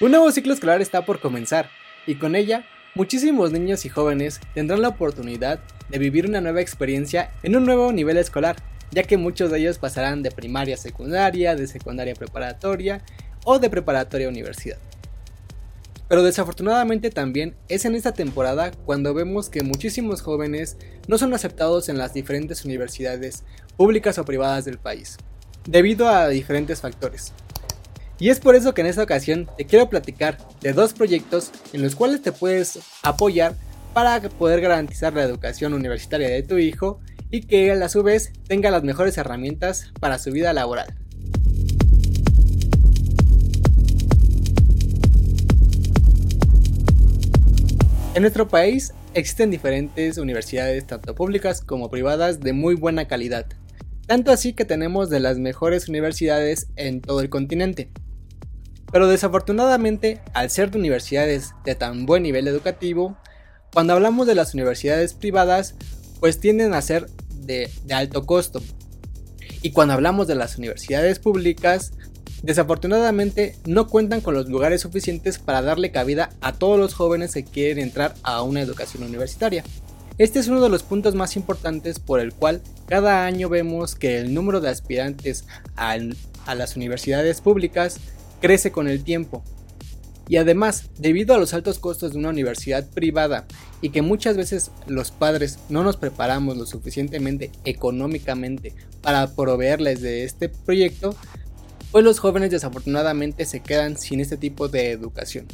Un nuevo ciclo escolar está por comenzar y con ella muchísimos niños y jóvenes tendrán la oportunidad de vivir una nueva experiencia en un nuevo nivel escolar, ya que muchos de ellos pasarán de primaria a secundaria, de secundaria a preparatoria o de preparatoria a universidad. Pero desafortunadamente también es en esta temporada cuando vemos que muchísimos jóvenes no son aceptados en las diferentes universidades públicas o privadas del país, debido a diferentes factores. Y es por eso que en esta ocasión te quiero platicar de dos proyectos en los cuales te puedes apoyar para poder garantizar la educación universitaria de tu hijo y que él a su vez tenga las mejores herramientas para su vida laboral. En nuestro país existen diferentes universidades, tanto públicas como privadas, de muy buena calidad. Tanto así que tenemos de las mejores universidades en todo el continente. Pero desafortunadamente, al ser de universidades de tan buen nivel educativo, cuando hablamos de las universidades privadas, pues tienden a ser de, alto costo. Y cuando hablamos de las universidades públicas, desafortunadamente no cuentan con los lugares suficientes para darle cabida a todos los jóvenes que quieren entrar a una educación universitaria. Este es uno de los puntos más importantes por el cual cada año vemos que el número de aspirantes a, a las universidades públicas crece con el tiempo. Y además, debido a los altos costos de una universidad privada y que muchas veces los padres no nos preparamos lo suficientemente económicamente para proveerles de este proyecto, pues los jóvenes desafortunadamente se quedan sin este tipo de educación.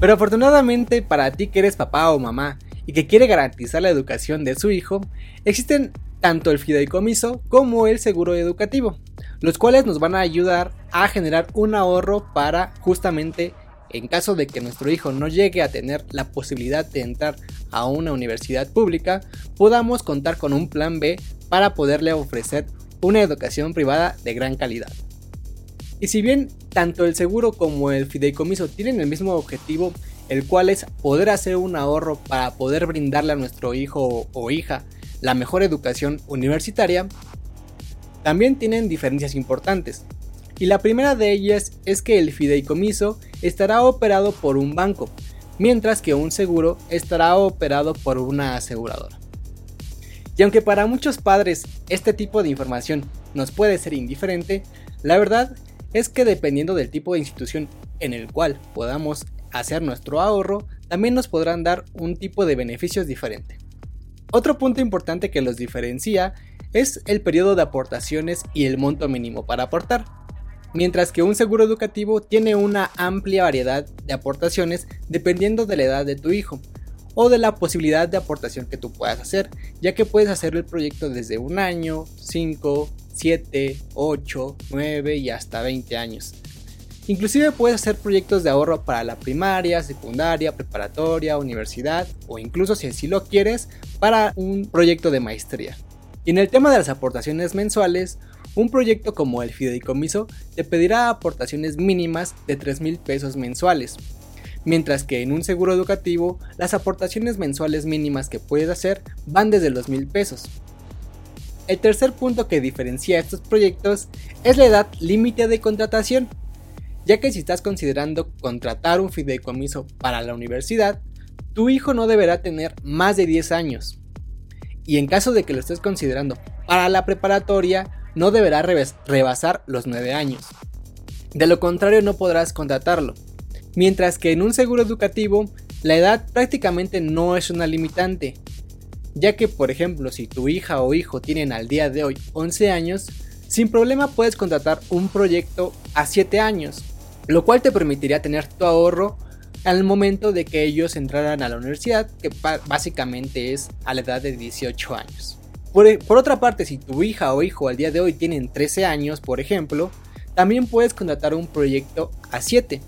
Pero afortunadamente para ti que eres papá o mamá y que quiere garantizar la educación de su hijo, existen tanto el fideicomiso como el seguro educativo, los cuales nos van a ayudar a generar un ahorro para justamente en caso de que nuestro hijo no llegue a tener la posibilidad de entrar a una universidad pública, podamos contar con un plan B para poderle ofrecer una educación privada de gran calidad. Y si bien tanto el seguro como el fideicomiso tienen el mismo objetivo, el cual es poder hacer un ahorro para poder brindarle a nuestro hijo o hija la mejor educación universitaria, también tienen diferencias importantes. Y la primera de ellas es que el fideicomiso estará operado por un banco, mientras que un seguro estará operado por una aseguradora. Y aunque para muchos padres este tipo de información nos puede ser indiferente, la verdad es que dependiendo del tipo de institución en el cual podamos hacer nuestro ahorro, también nos podrán dar un tipo de beneficios diferente. Otro punto importante que los diferencia es el periodo de aportaciones y el monto mínimo para aportar. Mientras que un seguro educativo tiene una amplia variedad de aportaciones dependiendo de la edad de tu hijo o de la posibilidad de aportación que tú puedas hacer, ya que puedes hacer el proyecto desde un año, 5, 7, 8, 9 y hasta 20 años. Inclusive puedes hacer proyectos de ahorro para la primaria, secundaria, preparatoria, universidad o incluso si así lo quieres para un proyecto de maestría. Y en el tema de las aportaciones mensuales, un proyecto como el fideicomiso te pedirá aportaciones mínimas de 3 mil pesos mensuales, mientras que en un seguro educativo las aportaciones mensuales mínimas que puedes hacer van desde los mil pesos. El tercer punto que diferencia estos proyectos es la edad límite de contratación ya que si estás considerando contratar un fideicomiso para la universidad, tu hijo no deberá tener más de 10 años. Y en caso de que lo estés considerando para la preparatoria, no deberá rebasar los 9 años. De lo contrario no podrás contratarlo. Mientras que en un seguro educativo, la edad prácticamente no es una limitante, ya que por ejemplo si tu hija o hijo tienen al día de hoy 11 años, sin problema puedes contratar un proyecto a 7 años lo cual te permitiría tener tu ahorro al momento de que ellos entraran a la universidad, que básicamente es a la edad de 18 años. Por, por, otra parte, si tu hija o hijo al día de hoy tienen 13 años, por ejemplo, también puedes contratar un proyecto a 7,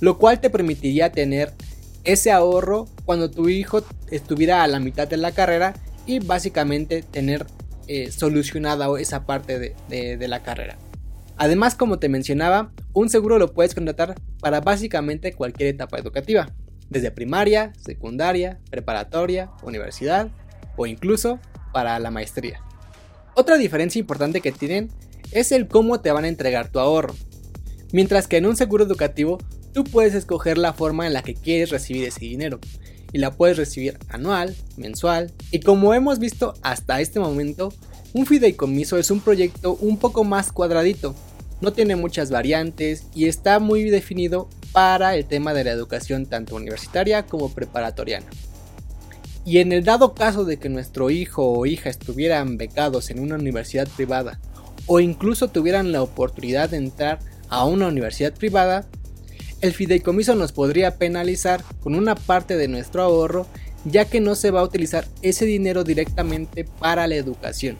lo cual te permitiría tener ese ahorro cuando tu hijo estuviera a la mitad de la carrera y básicamente tener eh, solucionada esa parte de la carrera. Además, como te mencionaba, un seguro lo puedes contratar para básicamente cualquier etapa educativa, desde primaria, secundaria, preparatoria, universidad o incluso para la maestría. Otra diferencia importante que tienen es el cómo te van a entregar tu ahorro. Mientras que en un seguro educativo tú puedes escoger la forma en la que quieres recibir ese dinero y la puedes recibir anual, mensual y como hemos visto hasta este momento, un fideicomiso es un proyecto un poco más cuadradito, no tiene muchas variantes y está muy definido para el tema de la educación tanto universitaria como preparatoriana. Y en el dado caso de que nuestro hijo o hija estuvieran becados en una universidad privada o incluso tuvieran la oportunidad de entrar a una universidad privada, el fideicomiso nos podría penalizar con una parte de nuestro ahorro ya que no se va a utilizar ese dinero directamente para la educación.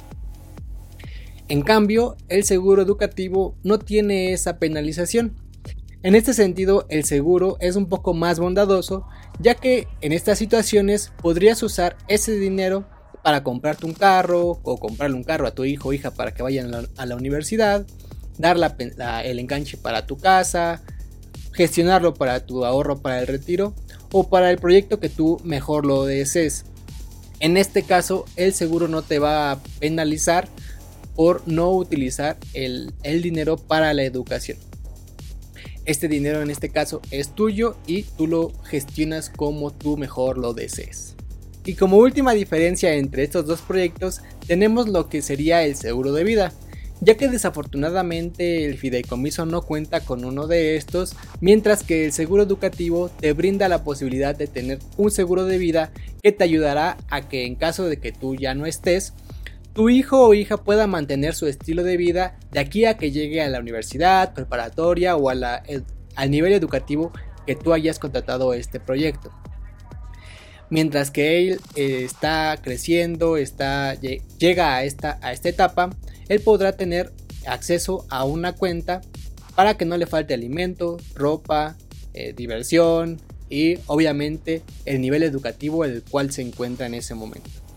En cambio, el seguro educativo no tiene esa penalización. En este sentido, el seguro es un poco más bondadoso, ya que en estas situaciones podrías usar ese dinero para comprarte un carro o comprarle un carro a tu hijo o hija para que vayan a la, universidad, dar el enganche para tu casa, gestionarlo para tu ahorro para el retiro o para el proyecto que tú mejor lo desees. En este caso, el seguro no te va a penalizar por no utilizar el, dinero para la educación. Este dinero en este caso es tuyo y tú lo gestionas como tú mejor lo desees. Y como última diferencia entre estos dos proyectos tenemos lo que sería el seguro de vida, ya que desafortunadamente el fideicomiso no cuenta con uno de estos, mientras que el seguro educativo te brinda la posibilidad de tener un seguro de vida que te ayudará a que en caso de que tú ya no estés, tu hijo o hija pueda mantener su estilo de vida de aquí a que llegue a la universidad, preparatoria o al nivel educativo que tú hayas contratado este proyecto. Mientras que él eh, está creciendo, está, llega a esta, a esta etapa, él podrá tener acceso a una cuenta para que no le falte alimento, ropa, eh, diversión y obviamente el nivel educativo en el cual se encuentra en ese momento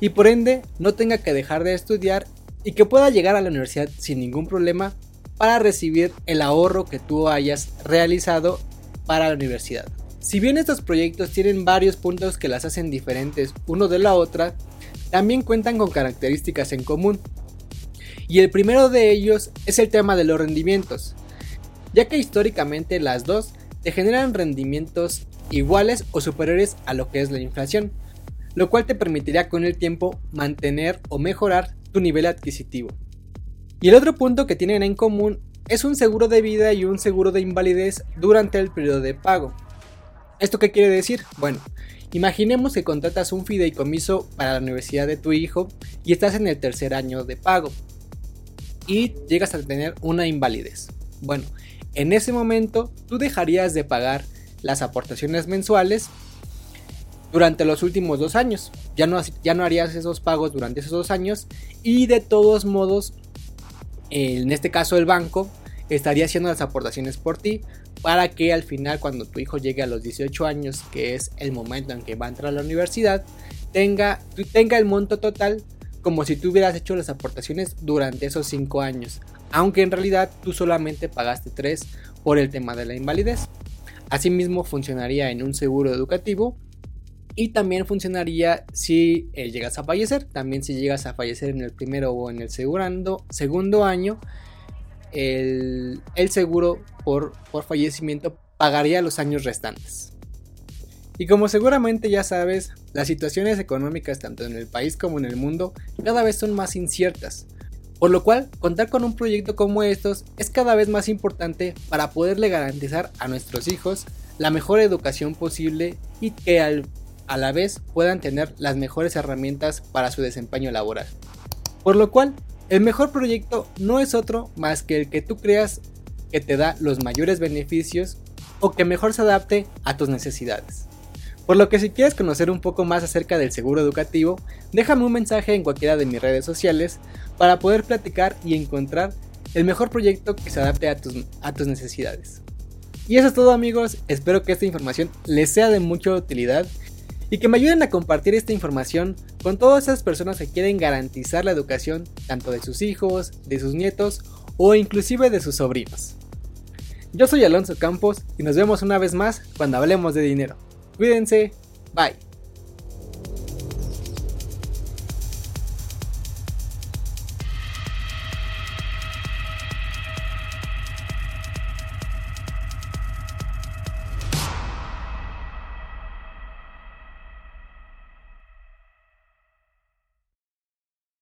y por ende no tenga que dejar de estudiar y que pueda llegar a la universidad sin ningún problema para recibir el ahorro que tú hayas realizado para la universidad. Si bien estos proyectos tienen varios puntos que las hacen diferentes uno de la otra, también cuentan con características en común. Y el primero de ellos es el tema de los rendimientos, ya que históricamente las dos te generan rendimientos iguales o superiores a lo que es la inflación lo cual te permitirá con el tiempo mantener o mejorar tu nivel adquisitivo. Y el otro punto que tienen en común es un seguro de vida y un seguro de invalidez durante el periodo de pago. ¿Esto qué quiere decir? Bueno, imaginemos que contratas un fideicomiso para la universidad de tu hijo y estás en el tercer año de pago y llegas a tener una invalidez. Bueno, en ese momento tú dejarías de pagar las aportaciones mensuales durante los últimos dos años. Ya no, harías esos pagos durante esos dos años y de todos modos, en este caso el banco estaría haciendo las aportaciones por ti para que al final cuando tu hijo llegue a los 18 años, que es el momento en que va a entrar a la universidad, tenga, tenga el monto total como si tú hubieras hecho las aportaciones durante esos 5 años, aunque en realidad tú solamente pagaste 3 por el tema de la invalidez. Asimismo funcionaría en un seguro educativo y también funcionaría si eh, llegas a fallecer. También si llegas a fallecer en el primero o en el segundo año, el, seguro por, por fallecimiento pagaría los años restantes. Y como seguramente ya sabes, las situaciones económicas tanto en el país como en el mundo cada vez son más inciertas. Por lo cual, contar con un proyecto como estos es cada vez más importante para poderle garantizar a nuestros hijos la mejor educación posible y que al a la vez puedan tener las mejores herramientas para su desempeño laboral. Por lo cual, el mejor proyecto no es otro más que el que tú creas que te da los mayores beneficios o que mejor se adapte a tus necesidades. Por lo que si quieres conocer un poco más acerca del seguro educativo, déjame un mensaje en cualquiera de mis redes sociales para poder platicar y encontrar el mejor proyecto que se adapte a tus, a tus necesidades. Y eso es todo amigos, espero que esta información les sea de mucha utilidad y que me ayuden a compartir esta información con todas esas personas que quieren garantizar la educación tanto de sus hijos, de sus nietos o inclusive de sus sobrinos. Yo soy Alonso Campos y nos vemos una vez más cuando hablemos de dinero. Cuídense, bye.